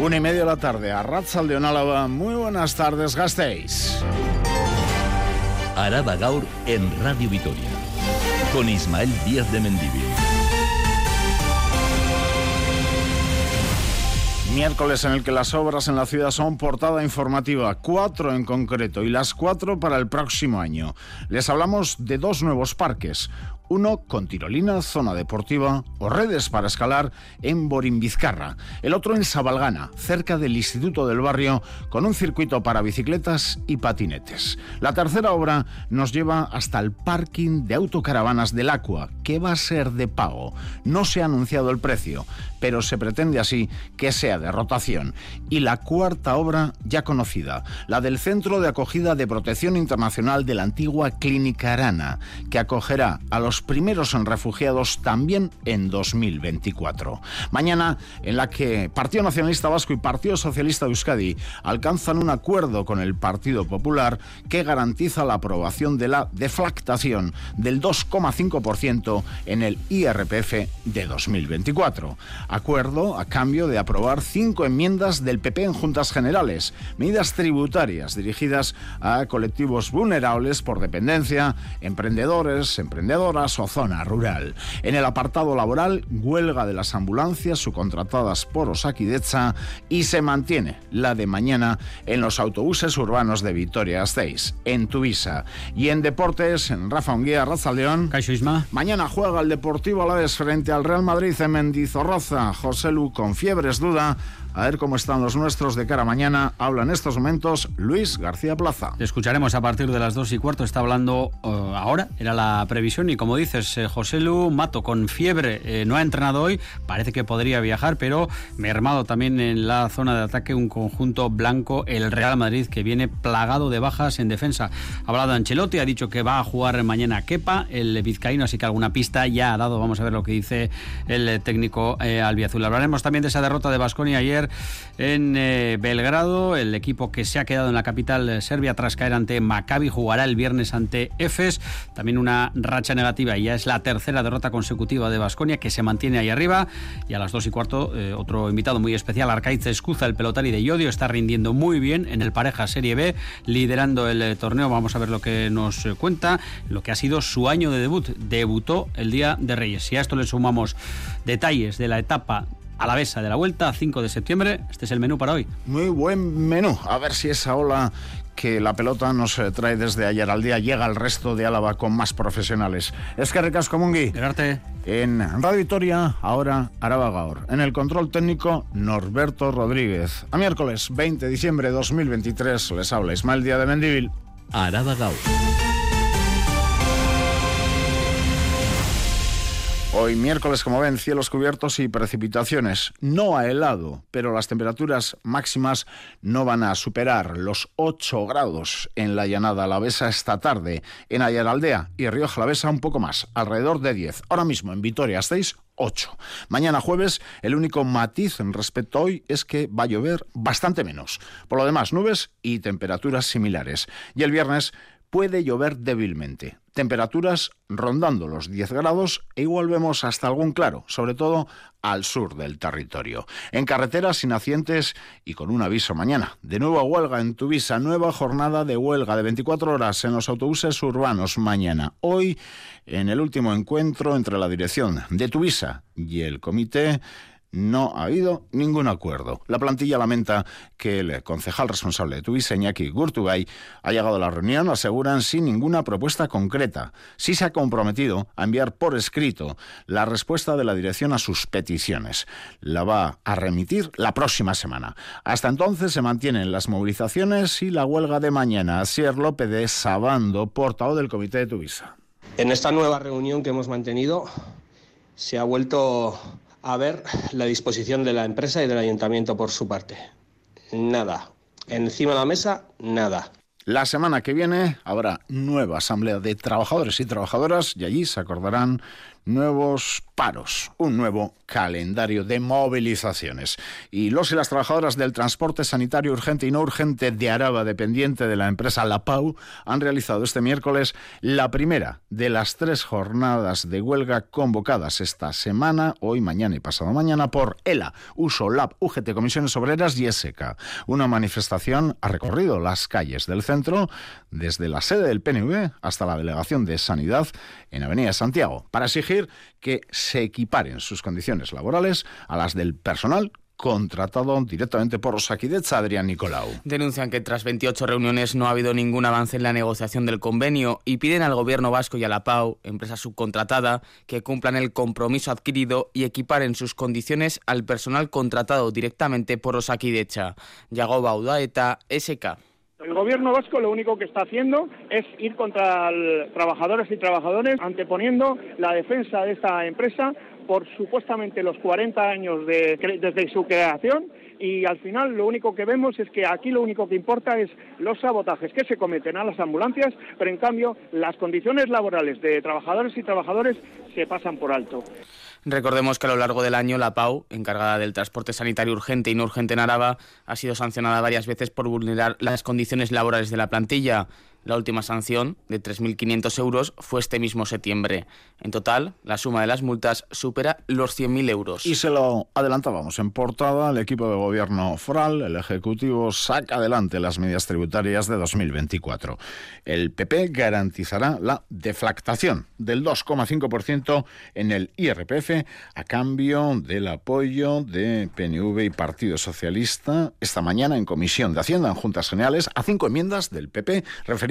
Una y media de la tarde a Ratzal de. Muy buenas tardes, gastéis. Araba Gaur en Radio Vitoria. Con Ismael Díaz de Mendivil. Miércoles en el que las obras en la ciudad son portada informativa, cuatro en concreto, y las cuatro para el próximo año. Les hablamos de dos nuevos parques, uno con tirolina, zona deportiva o redes para escalar en Borimbizcarra. El otro en Sabalgana, cerca del Instituto del Barrio, con un circuito para bicicletas y patinetes. La tercera obra nos lleva hasta el parking de autocaravanas del Aqua, que va a ser de pago. No se ha anunciado el precio, pero se pretende así que sea de rotación. Y la cuarta obra ya conocida, la del Centro de Acogida de Protección Internacional de la antigua Clínica Arana, que acogerá a los primeros en refugiados también en 2024. Mañana, en la que Partido Nacionalista Vasco y Partido Socialista de Euskadi alcanzan un acuerdo con el Partido Popular que garantiza la aprobación de la deflactación del 2,5% en el IRPF de 2024. Acuerdo a cambio de aprobar cinco enmiendas del PP en Juntas Generales, medidas tributarias dirigidas a colectivos vulnerables por dependencia, emprendedores, emprendedoras o zona rural. En el apartado laboral, huelga de las ambulancias subcontratadas por Osakidecha y se mantiene la de mañana en los autobuses urbanos de Vitoria-Gasteiz, en Tuvisa. Y en deportes, en Rafa Unguía, Raza León. Mañana juega el Deportivo Alaves frente al Real Madrid en Mendizorroza. José Lu con fiebres duda a ver cómo están los nuestros de cara a mañana. Habla en estos momentos Luis García Plaza. escucharemos a partir de las dos y cuarto. Está hablando eh, ahora, era la previsión. Y como dices, eh, José Lu Mato con fiebre eh, no ha entrenado hoy. Parece que podría viajar, pero mermado también en la zona de ataque un conjunto blanco, el Real Madrid, que viene plagado de bajas en defensa. Ha hablado Ancelotti, ha dicho que va a jugar mañana Kepa, el vizcaíno, así que alguna pista ya ha dado. Vamos a ver lo que dice el técnico albiazul. Hablaremos también de esa derrota de Basconia ayer en eh, Belgrado. El equipo que se ha quedado en la capital eh, serbia tras caer ante Maccabi jugará el viernes ante Efes. También una racha negativa y ya es la tercera derrota consecutiva de Basconia que se mantiene ahí arriba. Y a las dos y cuarto, eh, otro invitado muy especial, Arcaiz Escuza, el pelotari de Yodio, está rindiendo muy bien en el pareja Serie B, liderando el torneo. Vamos a ver lo que nos cuenta, lo que ha sido su año de debut. Debutó el día de Reyes. Y a esto le sumamos detalles de la etapa a la besa de la vuelta, 5 de septiembre. Este es el menú para hoy. Muy buen menú. A ver si esa ola que la pelota nos eh, trae desde ayer al día llega al resto de Álava con más profesionales. Es que recasco Mungui. En Radio Victoria, ahora Araba Gaur. En el control técnico, Norberto Rodríguez. A miércoles 20 de diciembre de 2023 les habla Ismael Díaz de Mendivil. Araba Gaur. Hoy miércoles, como ven, cielos cubiertos y precipitaciones. No ha helado, pero las temperaturas máximas no van a superar los 8 grados en la llanada alavesa esta tarde. En Ayaraldea y Río Jalavesa un poco más, alrededor de 10. Ahora mismo en Vitoria estáis 8. Mañana jueves, el único matiz respecto a hoy es que va a llover bastante menos. Por lo demás, nubes y temperaturas similares. Y el viernes puede llover débilmente. Temperaturas rondando los 10 grados e igual vemos hasta algún claro, sobre todo al sur del territorio. En carreteras sin accidentes y con un aviso mañana. De nuevo huelga en Tuvisa, nueva jornada de huelga de 24 horas en los autobuses urbanos mañana. Hoy, en el último encuentro entre la dirección de Tuvisa y el comité, no ha habido ningún acuerdo. La plantilla lamenta que el concejal responsable de Tuvisa, Iñaki Gurtugay, ha llegado a la reunión, aseguran, sin ninguna propuesta concreta. Sí se ha comprometido a enviar por escrito la respuesta de la dirección a sus peticiones. La va a remitir la próxima semana. Hasta entonces se mantienen las movilizaciones y la huelga de mañana. Asier López de Sabando, portavoz del comité de Tuvisa. En esta nueva reunión que hemos mantenido se ha vuelto a ver la disposición de la empresa y del ayuntamiento por su parte. Nada. Encima de la mesa, nada. La semana que viene habrá nueva asamblea de trabajadores y trabajadoras y allí se acordarán nuevos paros, un nuevo calendario de movilizaciones. Y los y las trabajadoras del transporte sanitario urgente y no urgente de Araba, dependiente de la empresa La Pau, han realizado este miércoles la primera de las tres jornadas de huelga convocadas esta semana, hoy, mañana y pasado mañana, por ELA, USO, LAB, UGT, Comisiones Obreras y ESECA. Una manifestación ha recorrido las calles del centro, desde la sede del PNV hasta la delegación de Sanidad en Avenida Santiago, para exigir que se equiparen sus condiciones laborales a las del personal contratado directamente por Osakidecha, Adrián Nicolau. Denuncian que tras 28 reuniones no ha habido ningún avance en la negociación del convenio y piden al gobierno vasco y a la PAU, empresa subcontratada, que cumplan el compromiso adquirido y equiparen sus condiciones al personal contratado directamente por Osakidecha. Yago Baudaeta, SK. El gobierno vasco lo único que está haciendo es ir contra trabajadores y trabajadores, anteponiendo la defensa de esta empresa por supuestamente los 40 años de, desde su creación y al final lo único que vemos es que aquí lo único que importa es los sabotajes que se cometen a las ambulancias, pero en cambio las condiciones laborales de trabajadores y trabajadores se pasan por alto. Recordemos que a lo largo del año la PAU, encargada del transporte sanitario urgente y no urgente en Araba, ha sido sancionada varias veces por vulnerar las condiciones laborales de la plantilla. La última sanción, de 3.500 euros, fue este mismo septiembre. En total, la suma de las multas supera los 100.000 euros. Y se lo adelantábamos en portada, el equipo de gobierno foral, el Ejecutivo, saca adelante las medidas tributarias de 2024. El PP garantizará la deflactación del 2,5% en el IRPF a cambio del apoyo de PNV y Partido Socialista esta mañana en Comisión de Hacienda en Juntas Generales a cinco enmiendas del PP referidas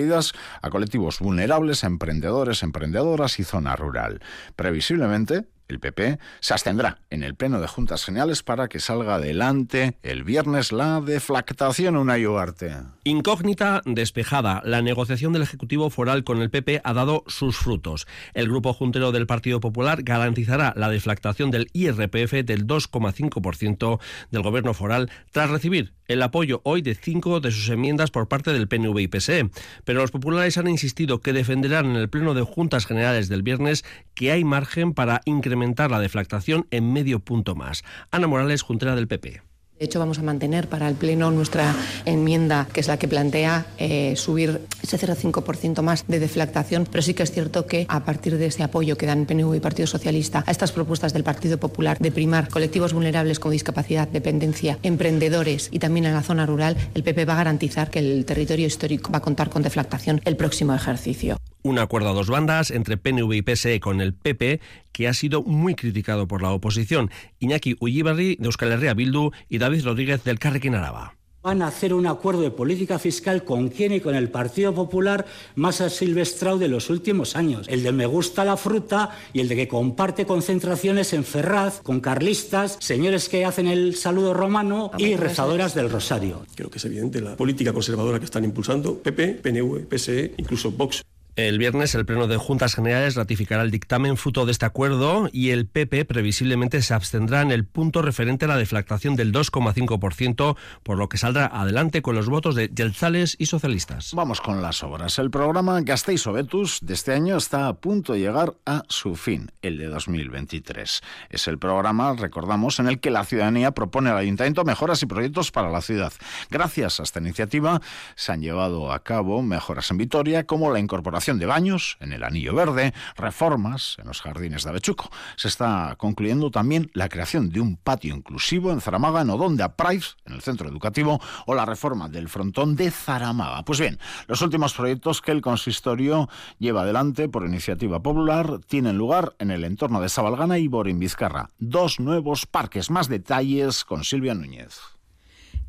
a colectivos vulnerables, emprendedores, emprendedoras y zona rural. Previsiblemente, el PP se abstendrá en el Pleno de Juntas Generales para que salga adelante el viernes la deflactación una Ugarte. Incógnita despejada. La negociación del Ejecutivo Foral con el PP ha dado sus frutos. El Grupo Juntero del Partido Popular garantizará la deflactación del IRPF del 2,5% del Gobierno Foral tras recibir el apoyo hoy de cinco de sus enmiendas por parte del PNV y PSE. Pero los populares han insistido que defenderán en el Pleno de Juntas Generales del viernes que hay margen para incrementar la deflactación en medio punto más. Ana Morales, juntera del PP. De hecho, vamos a mantener para el Pleno nuestra enmienda, que es la que plantea eh, subir ese 0,5% más de deflactación, pero sí que es cierto que a partir de ese apoyo que dan PNV y Partido Socialista a estas propuestas del Partido Popular de primar colectivos vulnerables con discapacidad, dependencia, emprendedores y también en la zona rural, el PP va a garantizar que el territorio histórico va a contar con deflactación el próximo ejercicio un acuerdo a dos bandas entre PNV y PSE con el PP que ha sido muy criticado por la oposición. Iñaki Ullibarri de Euskal Herria Bildu y David Rodríguez del Carrequín Araba van a hacer un acuerdo de política fiscal con quién y con el Partido Popular más asilvestrado de los últimos años. El de me gusta la fruta y el de que comparte concentraciones en Ferraz con carlistas, señores que hacen el saludo romano y rezadoras del Rosario. Creo que es evidente la política conservadora que están impulsando PP, PNV, PSE, incluso Vox. El viernes el Pleno de Juntas Generales ratificará el dictamen fruto de este acuerdo y el PP previsiblemente se abstendrá en el punto referente a la deflactación del 2,5%, por lo que saldrá adelante con los votos de Yelzales y socialistas. Vamos con las obras. El programa Gasteiz Obetus de este año está a punto de llegar a su fin, el de 2023. Es el programa, recordamos, en el que la ciudadanía propone al ayuntamiento mejoras y proyectos para la ciudad. Gracias a esta iniciativa se han llevado a cabo mejoras en Vitoria como la incorporación de baños en el Anillo Verde, reformas en los jardines de Avechuco. Se está concluyendo también la creación de un patio inclusivo en Zaramaga, en Odonde, Price, en el centro educativo, o la reforma del frontón de Zaramaga. Pues bien, los últimos proyectos que el consistorio lleva adelante por iniciativa popular tienen lugar en el entorno de Sabalgana y Borin Vizcarra. Dos nuevos parques. Más detalles con Silvia Núñez.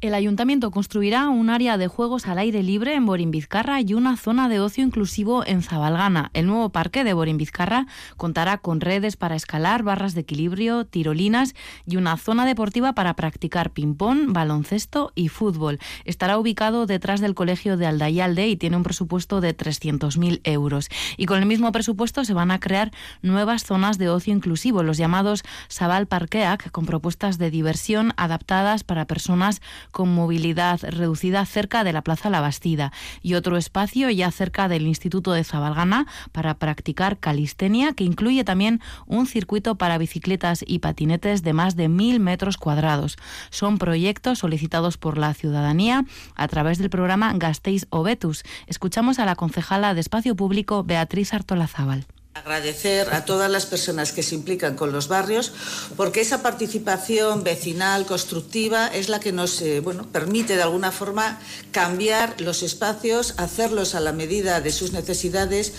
El ayuntamiento construirá un área de juegos al aire libre en Borín-Vizcarra y una zona de ocio inclusivo en Zabalgana. El nuevo parque de Borín-Vizcarra contará con redes para escalar, barras de equilibrio, tirolinas y una zona deportiva para practicar ping-pong, baloncesto y fútbol. Estará ubicado detrás del colegio de Aldayalde y tiene un presupuesto de 300.000 euros. Y con el mismo presupuesto se van a crear nuevas zonas de ocio inclusivo, los llamados Sabal Parkeak, con propuestas de diversión adaptadas para personas con movilidad reducida cerca de la Plaza La Bastida y otro espacio ya cerca del Instituto de Zabalgana para practicar calistenia que incluye también un circuito para bicicletas y patinetes de más de mil metros cuadrados. Son proyectos solicitados por la ciudadanía a través del programa Gastéis Obetus. Escuchamos a la concejala de Espacio Público Beatriz Artolazábal. Agradecer a todas las personas que se implican con los barrios, porque esa participación vecinal constructiva es la que nos eh, permite de alguna forma cambiar los espacios, hacerlos a la medida de sus necesidades.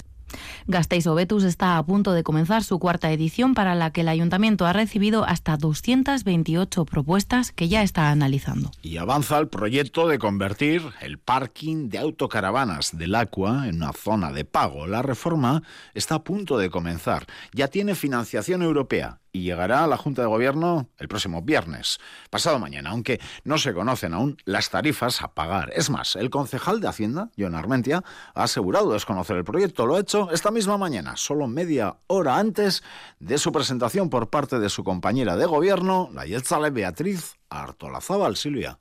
Gasteiz Obetus está a punto de comenzar su cuarta edición para la que el ayuntamiento ha recibido hasta 228 propuestas que ya está analizando. Y avanza el proyecto de convertir el parking de autocaravanas del Aqua en una zona de pago. La reforma está a punto de comenzar. Ya tiene financiación europea y llegará a la Junta de Gobierno el próximo viernes, pasado mañana, aunque no se conocen aún las tarifas a pagar. Es más, el concejal de Hacienda, John Armentia, ha asegurado desconocer el proyecto. Lo ha hecho esta misma mañana, solo media hora antes de su presentación por parte de su compañera de gobierno, la Yetzale Beatriz Artolazábal Silvia.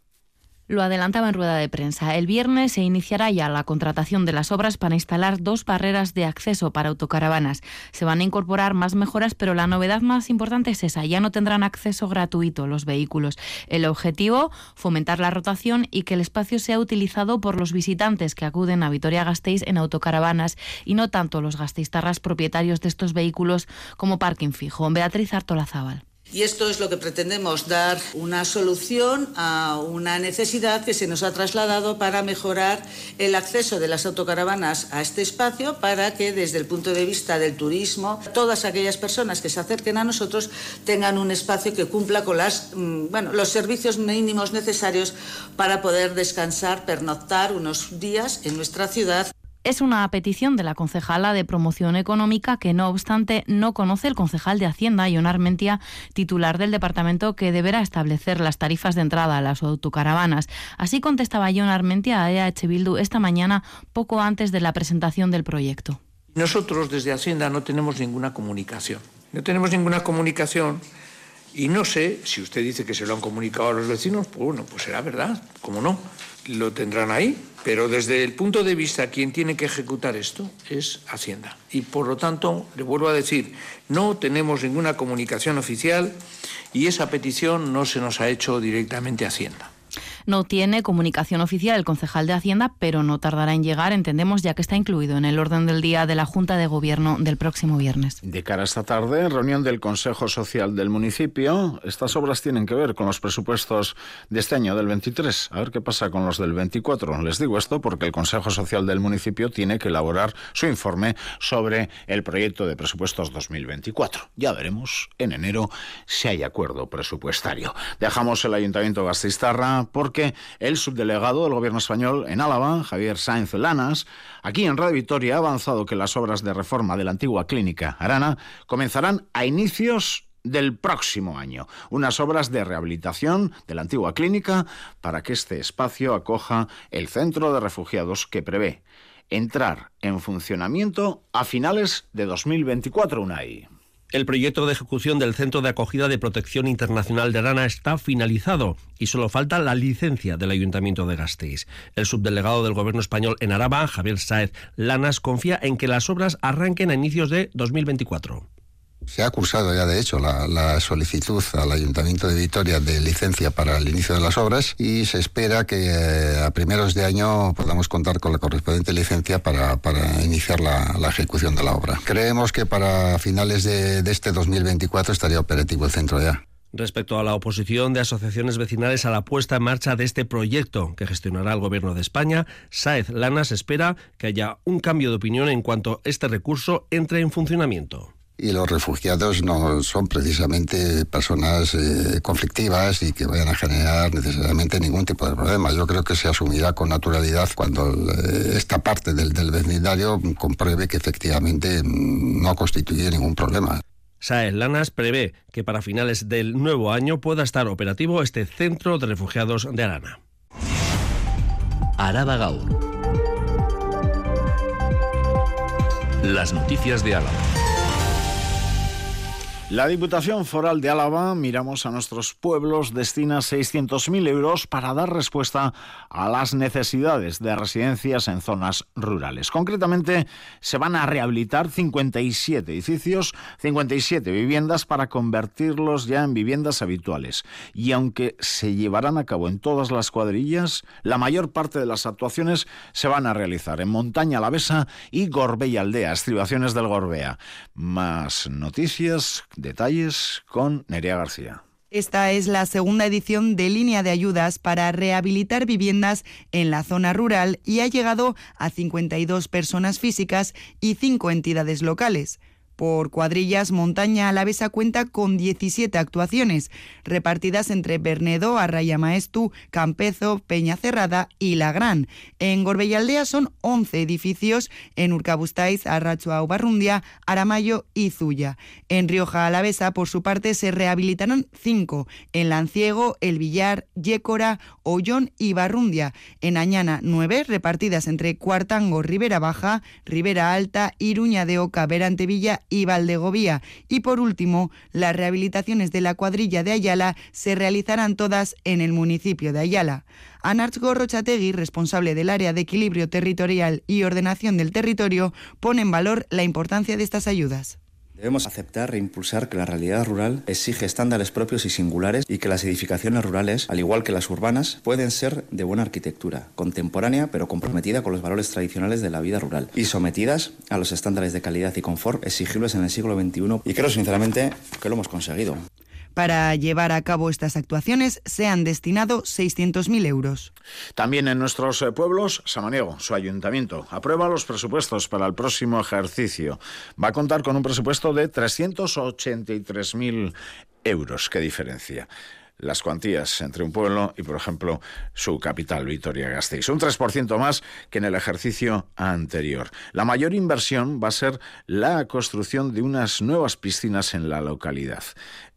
Lo adelantaba en rueda de prensa. El viernes se iniciará ya la contratación de las obras para instalar dos barreras de acceso para autocaravanas. Se van a incorporar más mejoras, pero la novedad más importante es esa. Ya no tendrán acceso gratuito los vehículos. El objetivo, fomentar la rotación y que el espacio sea utilizado por los visitantes que acuden a Vitoria-Gasteiz en autocaravanas y no tanto los gasteiztarras propietarios de estos vehículos como parking fijo. Beatriz Artolazábal. Y esto es lo que pretendemos, dar una solución a una necesidad que se nos ha trasladado para mejorar el acceso de las autocaravanas a este espacio para que desde el punto de vista del turismo, todas aquellas personas que se acerquen a nosotros tengan un espacio que cumpla con las, mm, bueno, los servicios mínimos necesarios para poder descansar, pernoctar unos días en nuestra ciudad. Es una petición de la concejala de Promoción Económica que, no obstante, no conoce el concejal de Hacienda, Ion Armentia, titular del departamento que deberá establecer las tarifas de entrada a las autocaravanas. Así contestaba Ion Armentia a EH Bildu esta mañana, poco antes de la presentación del proyecto. Nosotros desde Hacienda no tenemos ninguna comunicación. No tenemos ninguna comunicación y no sé si usted dice que se lo han comunicado a los vecinos, pues bueno, pues será verdad, ¿cómo no? Lo tendrán ahí, pero desde el punto de vista quien tiene que ejecutar esto es Hacienda. Y por lo tanto, le vuelvo a decir, no tenemos ninguna comunicación oficial y esa petición no se nos ha hecho directamente a Hacienda. No tiene comunicación oficial el concejal de Hacienda, pero no tardará en llegar, entendemos, ya que está incluido en el orden del día de la Junta de Gobierno del próximo viernes. De cara a esta tarde, reunión del Consejo Social del municipio. Estas obras tienen que ver con los presupuestos de este año, del 23. A ver qué pasa con los del 24. Les digo esto porque el Consejo Social del municipio tiene que elaborar su informe sobre el proyecto de presupuestos 2024. Ya veremos en enero si hay acuerdo presupuestario. Dejamos el Ayuntamiento de Gasteiztarra porque el subdelegado del gobierno español en Álava, Javier Sáenz Lanas, aquí en Radio Vitoria ha avanzado que las obras de reforma de la antigua clínica Arana comenzarán a inicios del próximo año. Unas obras de rehabilitación de la antigua clínica para que este espacio acoja el centro de refugiados que prevé entrar en funcionamiento a finales de 2024, UNAI. El proyecto de ejecución del Centro de Acogida de Protección Internacional de Arana está finalizado y solo falta la licencia del Ayuntamiento de Gasteiz. El subdelegado del Gobierno español en Araba, Javier Saez Lanas, confía en que las obras arranquen a inicios de 2024. Se ha cursado ya, de hecho, la, solicitud al Ayuntamiento de Vitoria de licencia para el inicio de las obras y se espera que eh, a primeros de año podamos contar con la correspondiente licencia para, iniciar la, ejecución de la obra. Creemos que para finales de, de este 2024 estaría operativo el centro ya. Respecto a la oposición de asociaciones vecinales a la puesta en marcha de este proyecto que gestionará el Gobierno de España, Saez Lanas espera que haya un cambio de opinión en cuanto este recurso entre en funcionamiento y los refugiados no son precisamente personas eh, conflictivas y que vayan a generar necesariamente ningún tipo de problema. Yo creo que se asumirá con naturalidad cuando eh, esta parte del, del vecindario compruebe que efectivamente mm, no constituye ningún problema. Saez Lanas prevé que para finales del nuevo año pueda estar operativo este centro de refugiados de Arana. Araba Gaur. Las noticias de Álava. La Diputación Foral de Álava, miramos a nuestros pueblos, destina 600.000 euros para dar respuesta a las necesidades de residencias en zonas rurales. Concretamente, se van a rehabilitar 57 edificios, 57 viviendas para convertirlos ya en viviendas habituales. Y aunque se llevarán a cabo en todas las cuadrillas, la mayor parte de las actuaciones se van a realizar en Montaña Alavesa y Gorbella Aldea, estribaciones del Gorbea. Más noticias Detalles con Nerea García. Esta es la segunda edición de línea de ayudas para rehabilitar viviendas en la zona rural y ha llegado a 52 personas físicas y 5 entidades locales. Por cuadrillas, Montaña Alavesa cuenta con 17 actuaciones, repartidas entre Bernedo, Arraya Maestu, Campezo, Peña Cerrada y La Gran. En Gorbellaldea son 11 edificios, en Urcabustaiz, Arrachua Barrundia, Aramayo y Zuya. En Rioja Alavesa, por su parte, se rehabilitarán 5, en Lanciego, El Villar, Yécora, Ollón y Barrundia. En Añana, 9, repartidas entre Cuartango, Ribera Baja, Ribera Alta, Iruña de Oca, Verantevilla y Valdegovía. Y por último, las rehabilitaciones de la cuadrilla de Ayala se realizarán todas en el municipio de Ayala. Anarch Gorrochategui, responsable del área de equilibrio territorial y ordenación del territorio, pone en valor la importancia de estas ayudas. Debemos aceptar e impulsar que la realidad rural exige estándares propios y singulares y que las edificaciones rurales, al igual que las urbanas, pueden ser de buena arquitectura, contemporánea pero comprometida con los valores tradicionales de la vida rural y sometidas a los estándares de calidad y confort exigibles en el siglo XXI y creo sinceramente que lo hemos conseguido. Para llevar a cabo estas actuaciones se han destinado 600.000 euros. También en nuestros eh, pueblos, Samaniego, su ayuntamiento, aprueba los presupuestos para el próximo ejercicio. Va a contar con un presupuesto de 383.000 euros. ¿Qué diferencia? las cuantías entre un pueblo y, por ejemplo, su capital, Vitoria-Gasteiz. Un 3% más que en el ejercicio anterior. La mayor inversión va a ser la construcción de unas nuevas piscinas en la localidad.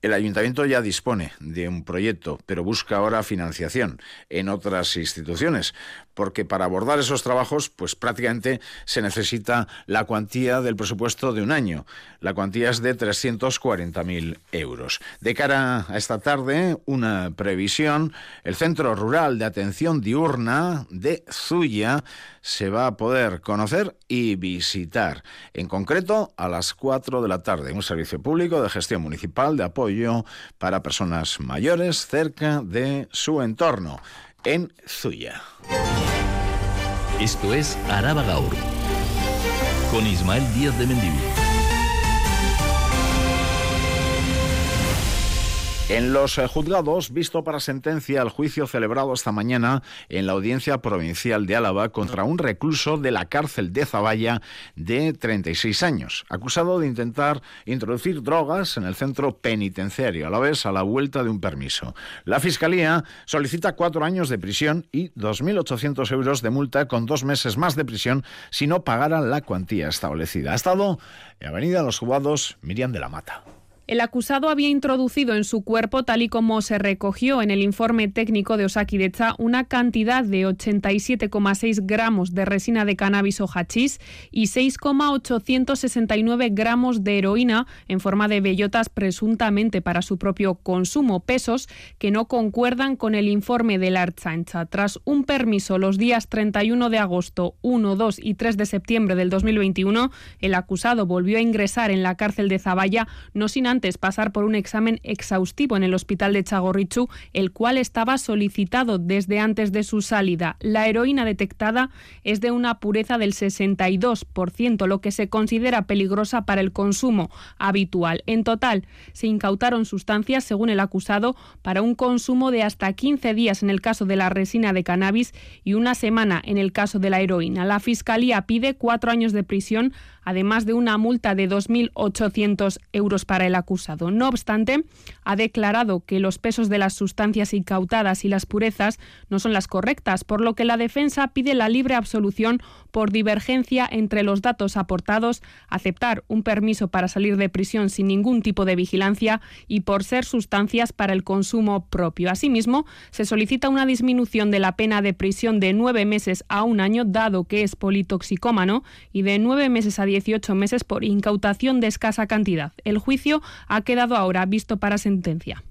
El ayuntamiento ya dispone de un proyecto, pero busca ahora financiación en otras instituciones, porque para abordar esos trabajos, pues prácticamente se necesita la cuantía del presupuesto de un año. La cuantía es de 340.000 euros. De cara a esta tarde, una previsión, el Centro Rural de Atención Diurna de Zuya se va a poder conocer y visitar. En concreto, a las 4 de la tarde, un servicio público de gestión municipal de apoyo para personas mayores cerca de su entorno, en Zuya. Esto es Araba Gaur, con Ismael Díaz de Mendivil. En los eh, juzgados, visto para sentencia el juicio celebrado esta mañana en la Audiencia Provincial de Álava contra un recluso de la cárcel de Zaballa de 36 años, acusado de intentar introducir drogas en el centro penitenciario, a la vez a la vuelta de un permiso. La Fiscalía solicita cuatro años de prisión y 2.800 euros de multa con dos meses más de prisión si no pagaran la cuantía establecida. Ha estado en Avenida Los Jugados Miriam de la Mata. El acusado había introducido en su cuerpo, tal y como se recogió en el informe técnico de Osakidecha, una cantidad de 87,6 gramos de resina de cannabis o hachís y 6,869 gramos de heroína en forma de bellotas presuntamente para su propio consumo, pesos que no concuerdan con el informe de la Archancha. Tras un permiso los días 31 de agosto, 1, 2 y 3 de septiembre del 2021, el acusado volvió a ingresar en la cárcel de Zaballa, no sin antes pasar por un examen exhaustivo en el hospital de Chagorrichu, el cual estaba solicitado desde antes de su salida. La heroína detectada es de una pureza del 62%, lo que se considera peligrosa para el consumo habitual. En total, se incautaron sustancias, según el acusado, para un consumo de hasta 15 días en el caso de la resina de cannabis y una semana en el caso de la heroína. La Fiscalía pide cuatro años de prisión además de una multa de 2.800 euros para el acusado. No obstante, ha declarado que los pesos de las sustancias incautadas y las purezas no son las correctas, por lo que la defensa pide la libre absolución por divergencia entre los datos aportados, aceptar un permiso para salir de prisión sin ningún tipo de vigilancia y por ser sustancias para el consumo propio. Asimismo, se solicita una disminución de la pena de prisión de nueve meses a un año, dado que es politoxicómano, y de nueve meses a 18 meses por incautación de escasa cantidad. El juicio ha quedado ahora visto para sentencia.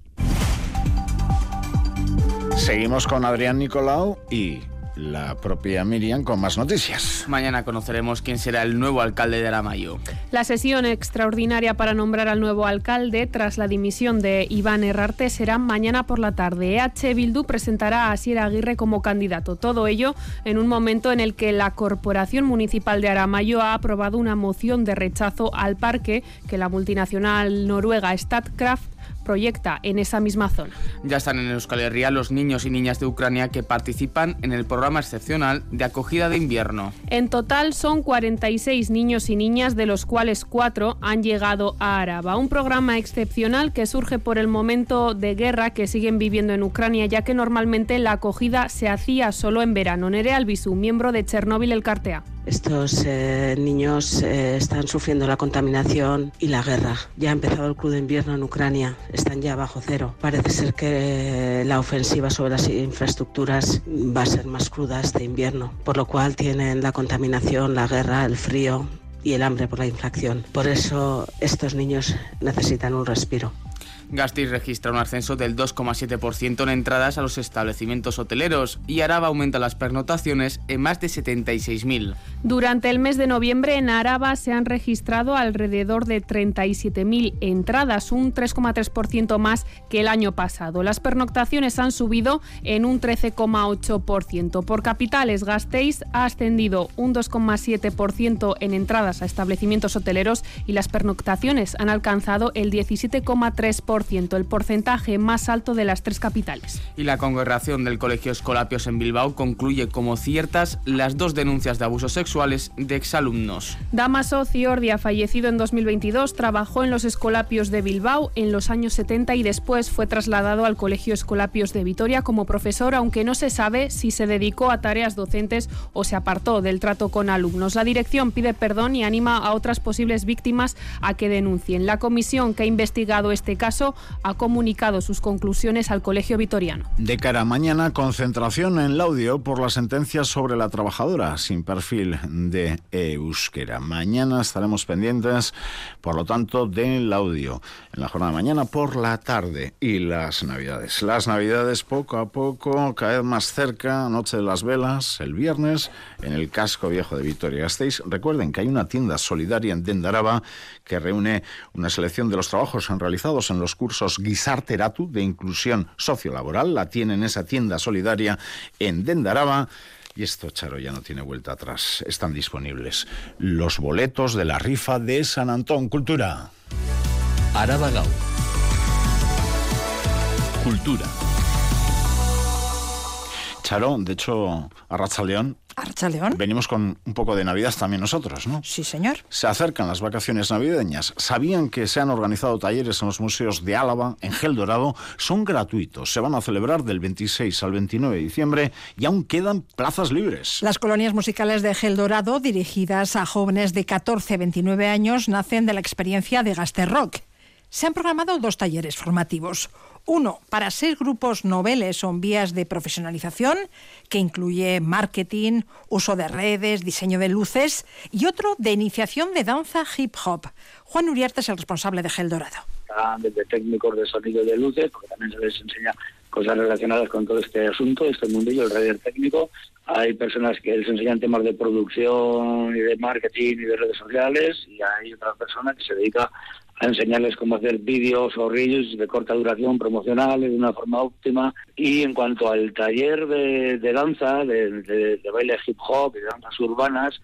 Seguimos con Adrián Nicolau y la propia Miriam con más noticias. Mañana conoceremos quién será el nuevo alcalde de Aramayo. La sesión extraordinaria para nombrar al nuevo alcalde tras la dimisión de Iván Herrarte será mañana por la tarde. EH Bildu presentará a Asier Aguirre como candidato. Todo ello en un momento en el que la Corporación Municipal de Aramayo ha aprobado una moción de rechazo al parque que la multinacional noruega Statkraft proyecta en esa misma zona. Ya están en Euskal Herria los niños y niñas de Ucrania que participan en el programa excepcional de acogida de invierno. En total son 46 niños y niñas, de los cuales cuatro han llegado a Araba. Un programa excepcional que surge por el momento de guerra que siguen viviendo en Ucrania, ya que normalmente la acogida se hacía solo en verano. Nere Albisu, miembro de Chernóbil el Cartea. Estos eh, niños eh, están sufriendo la contaminación y la guerra. Ya ha empezado el club de invierno en Ucrania, están ya bajo cero. Parece ser que la ofensiva sobre las infraestructuras va a ser más cruda este invierno, por lo cual tienen la contaminación, la guerra, el frío y el hambre por la inflación. Por eso estos niños necesitan un respiro. Gasteiz registra un ascenso del 2,7% en entradas a los establecimientos hoteleros y Araba aumenta las pernotaciones en más de 76.000. Durante el mes de noviembre en Araba se han registrado alrededor de 37.000 entradas, un 3,3% más que el año pasado. Las pernoctaciones han subido en un 13,8%. Por capitales, Gasteiz ha ascendido un 2,7% en entradas a establecimientos hoteleros y las pernoctaciones han alcanzado el 17,3% el porcentaje más alto de las tres capitales. Y la congregación del Colegio Escolapios en Bilbao concluye como ciertas las dos denuncias de abusos sexuales de exalumnos. Damaso Ciordia, fallecido en 2022, trabajó en los Escolapios de Bilbao en los años 70 y después fue trasladado al Colegio Escolapios de Vitoria como profesor, aunque no se sabe si se dedicó a tareas docentes o se apartó del trato con alumnos. La dirección pide perdón y anima a otras posibles víctimas a que denuncien. La comisión que ha investigado este caso ha comunicado sus conclusiones al Colegio Vitoriano. De cara a mañana, concentración en Laudio por la sentencia sobre la trabajadora sin perfil de euskera. Mañana estaremos pendientes, por lo tanto, del audio. En la jornada de mañana por la tarde y las navidades. Las navidades poco a poco, cada vez más cerca, Noche de las Velas, el viernes, en el casco viejo de Vitoria-Gasteiz. Recuerden que hay una tienda solidaria en Dendaraba que reúne una selección de los trabajos realizados en los cursos Guisarteratu de inclusión sociolaboral. La tiene en esa tienda solidaria en Dendaraba. Y esto, Charo, ya no tiene vuelta atrás. Están disponibles los boletos de la rifa de San Antón Cultura. Araba. Cultura. Charo, de hecho, a León Archa León. Venimos con un poco de Navidad también nosotros, ¿no? Sí, señor. Se acercan las vacaciones navideñas. ¿Sabían que se han organizado talleres en los museos de Álava, en Gel Dorado? Son gratuitos. Se van a celebrar del 26 al 29 de diciembre y aún quedan plazas libres. Las colonias musicales de Gel Dorado, dirigidas a jóvenes de 14 a 29 años, nacen de la experiencia de Gaster Rock. Se han programado dos talleres formativos. Uno, para seis grupos noveles o en vías de profesionalización, que incluye marketing, uso de redes, diseño de luces, y otro de iniciación de danza hip hop. Juan Uriarte es el responsable de Gel Dorado. Desde técnicos de sonido de luces, porque también se les enseña cosas relacionadas con todo este asunto, este mundillo, el radio técnico. Hay personas que les enseñan temas de producción y de marketing y de redes sociales, y hay otra persona que se dedica a enseñarles cómo hacer vídeos o reels de corta duración promocionales de una forma óptima. Y en cuanto al taller de, danza, de, baile hip hop y de danzas urbanas,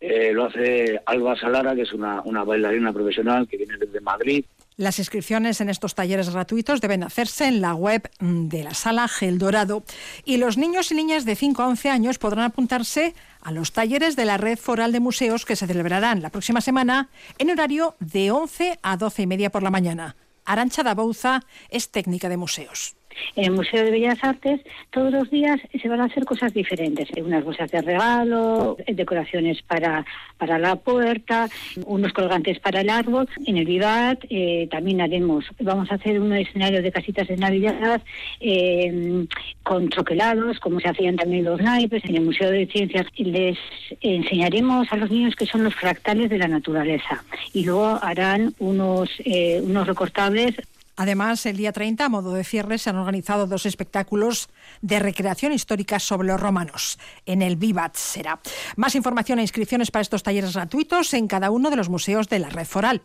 eh, lo hace Alba Salara, que es una, una bailarina profesional que viene desde Madrid las inscripciones en estos talleres gratuitos deben hacerse en la web de la sala Gel Dorado y los niños y niñas de 5 a 11 años podrán apuntarse a los talleres de la Red Foral de Museos que se celebrarán la próxima semana en horario de 11 a 12 y media por la mañana. Arancha Dabouza es técnica de museos En el Museo de Bellas Artes todos los días se van a hacer cosas diferentes. Unas bolsas de regalo, decoraciones para, para la puerta, unos colgantes para el árbol. En el Vivat eh, también haremos, vamos a hacer un escenario de casitas de Navidad eh, con troquelados, como se hacían también los naipes. En el Museo de Ciencias les enseñaremos a los niños que son los fractales de la naturaleza y luego harán unos, eh, unos recortables Además, el día 30, a modo de cierre, se han organizado dos espectáculos de recreación histórica sobre los romanos. En el Vivat será. Más información e inscripciones para estos talleres gratuitos en cada uno de los museos de la red foral.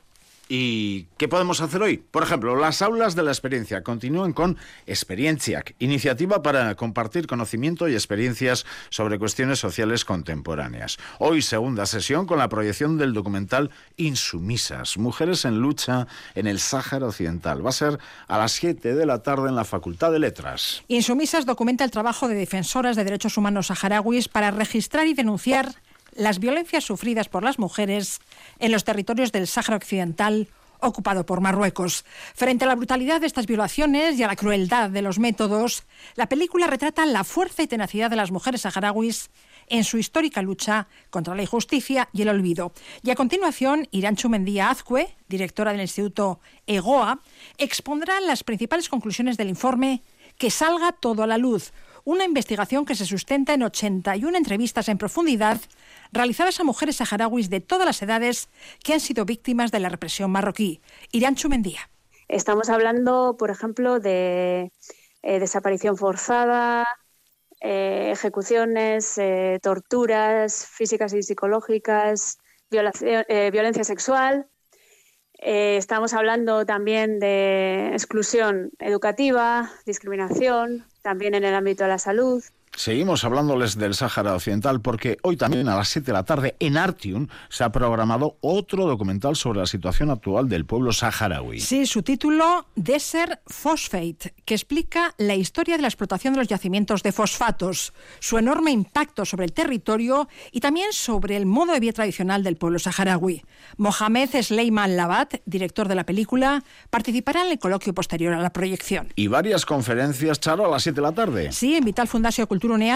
¿Y qué podemos hacer hoy? Por ejemplo, las aulas de la experiencia continúan con Experienciac, iniciativa para compartir conocimiento y experiencias sobre cuestiones sociales contemporáneas. Hoy, segunda sesión con la proyección del documental Insumisas, Mujeres en Lucha en el Sáhara Occidental. Va a ser a las 7 de la tarde en la Facultad de Letras. Insumisas documenta el trabajo de defensoras de derechos humanos saharauis para registrar y denunciar las violencias sufridas por las mujeres en los territorios del Sáhara Occidental ocupado por Marruecos. Frente a la brutalidad de estas violaciones y a la crueldad de los métodos, la película retrata la fuerza y tenacidad de las mujeres saharauis en su histórica lucha contra la injusticia y el olvido. Y a continuación, Irán Chumendía Azcue, directora del Instituto EGOA, expondrá las principales conclusiones del informe Que salga todo a la luz, una investigación que se sustenta en 81 entrevistas en profundidad realizadas a mujeres saharauis de todas las edades que han sido víctimas de la represión marroquí. Irán Chumendía. Estamos hablando, por ejemplo, de eh, desaparición forzada, eh, ejecuciones, eh, torturas físicas y psicológicas, violencia sexual. estamos hablando también de exclusión educativa, discriminación, también en el ámbito de la salud. Seguimos hablándoles del Sáhara Occidental porque hoy también a las 7 de la tarde en Artium se ha programado otro documental sobre la situación actual del pueblo saharaui. Sí, su título Desert Phosphate, que explica la historia de la explotación de los yacimientos de fosfatos, su enorme impacto sobre el territorio y también sobre el modo de vida tradicional del pueblo saharaui. Mohamed Sleiman Labat, director de la película, participará en el coloquio posterior a la proyección. Y varias conferencias, Charo, a las 7 de la tarde. Sí, en Vital Fundación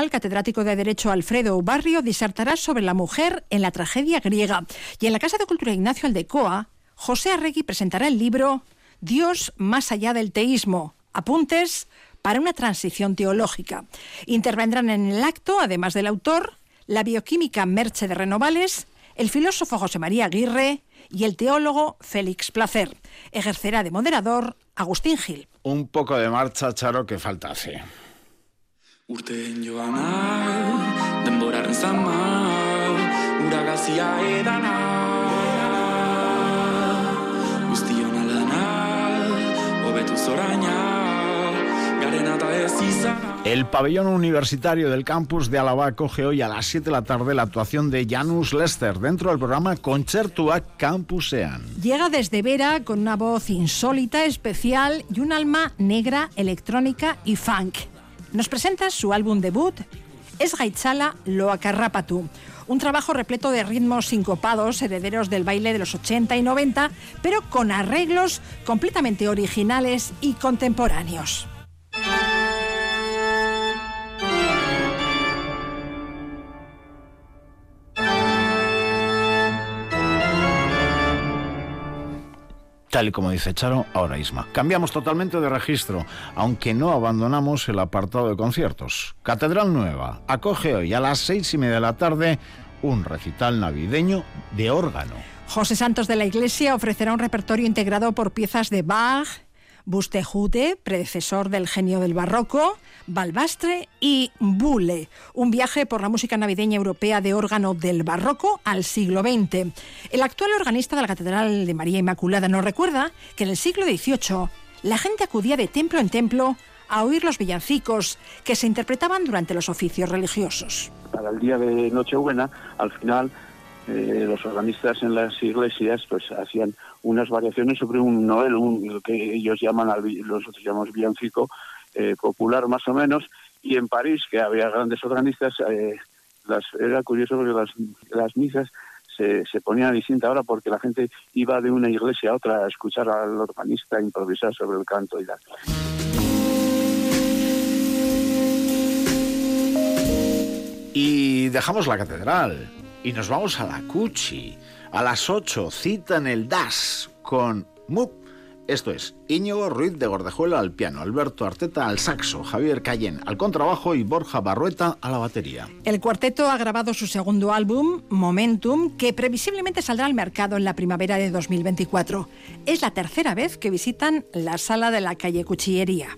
Catedrático de Derecho Alfredo Barrio, disertará sobre la mujer en la tragedia griega. Y en la Casa de Cultura Ignacio Aldecoa, José Arregui presentará el libro Dios más allá del teísmo. Apuntes para una transición teológica. Intervendrán en el acto, además del autor, la bioquímica Merche de Renovales, el filósofo José María Aguirre y el teólogo Félix Placer. Ejercerá de moderador Agustín Gil. Un poco de marcha, Charo, que falta hace. Urteen joana, denboraren zama, uragazia edana. Guztion alana, hobetu zoraina, garena eta ez izana. El pabellón universitario del campus de Alaba acoge hoy a las 7 de la tarde la actuación de Janus Lester dentro del programa Concertua Campusean. Llega desde Vera con una voz insólita, especial y un alma negra, electrónica y funk nos presenta su álbum debut, Es Gaitzala Loakarrapatu, un trabajo repleto de ritmos sincopados, herederos del baile de los 80 y 90, pero con arreglos completamente originales y contemporáneos. Tal y como dice Charo, ahora Isma. Cambiamos totalmente de registro, aunque no abandonamos el apartado de conciertos. Catedral Nueva acoge hoy a las seis y media de la tarde un recital navideño de órgano. José Santos de la Iglesia ofrecerá un repertorio integrado por piezas de Bach, Bustejude, predecesor del genio del barroco, Balbastre y Bule, un viaje por la música navideña europea de órgano del barroco al siglo XX. El actual organista de la Catedral de María Inmaculada nos recuerda que en el siglo XVIII la gente acudía de templo en templo a oír los villancicos que se interpretaban durante los oficios religiosos. Para el día de Nochebuena, al final, eh, los organistas en las iglesias pues hacían unas variaciones sobre un novel, un, que ellos llaman, nosotros llamamos villancico eh, popular más o menos, y en París, que había grandes organistas, eh, las, era curioso porque las, misas se, se ponían a distinta hora porque la gente iba de una iglesia a otra a escuchar al organista improvisar sobre el canto y tal. Y dejamos la catedral y nos vamos a la Cuchi. A las 8, cita en el DAS con MUP. Esto es Íñigo Ruiz de Gordejuela al piano, Alberto Arteta al saxo, Javier Cayén al contrabajo y Borja Barrueta a la batería. El cuarteto ha grabado su segundo álbum, Momentum, que previsiblemente saldrá al mercado en la primavera de 2024. Es la tercera vez que visitan la sala de la calle Cuchillería.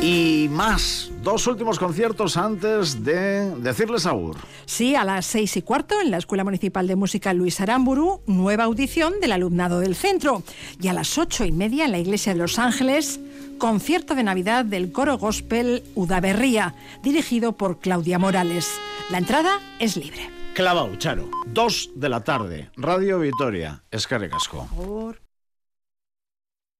Y más, dos últimos conciertos antes de decirles agur. Sí, a las seis y cuarto en la Escuela Municipal de Música Luis Aramburu, nueva audición del alumnado del centro. Y a las ocho y media en la Iglesia de Los Ángeles, concierto de Navidad del coro gospel Udaberría, dirigido por Claudia Morales. La entrada es libre. Clavao, Charo. Dos de la tarde. Radio Vitoria. Escarre Casco. Por...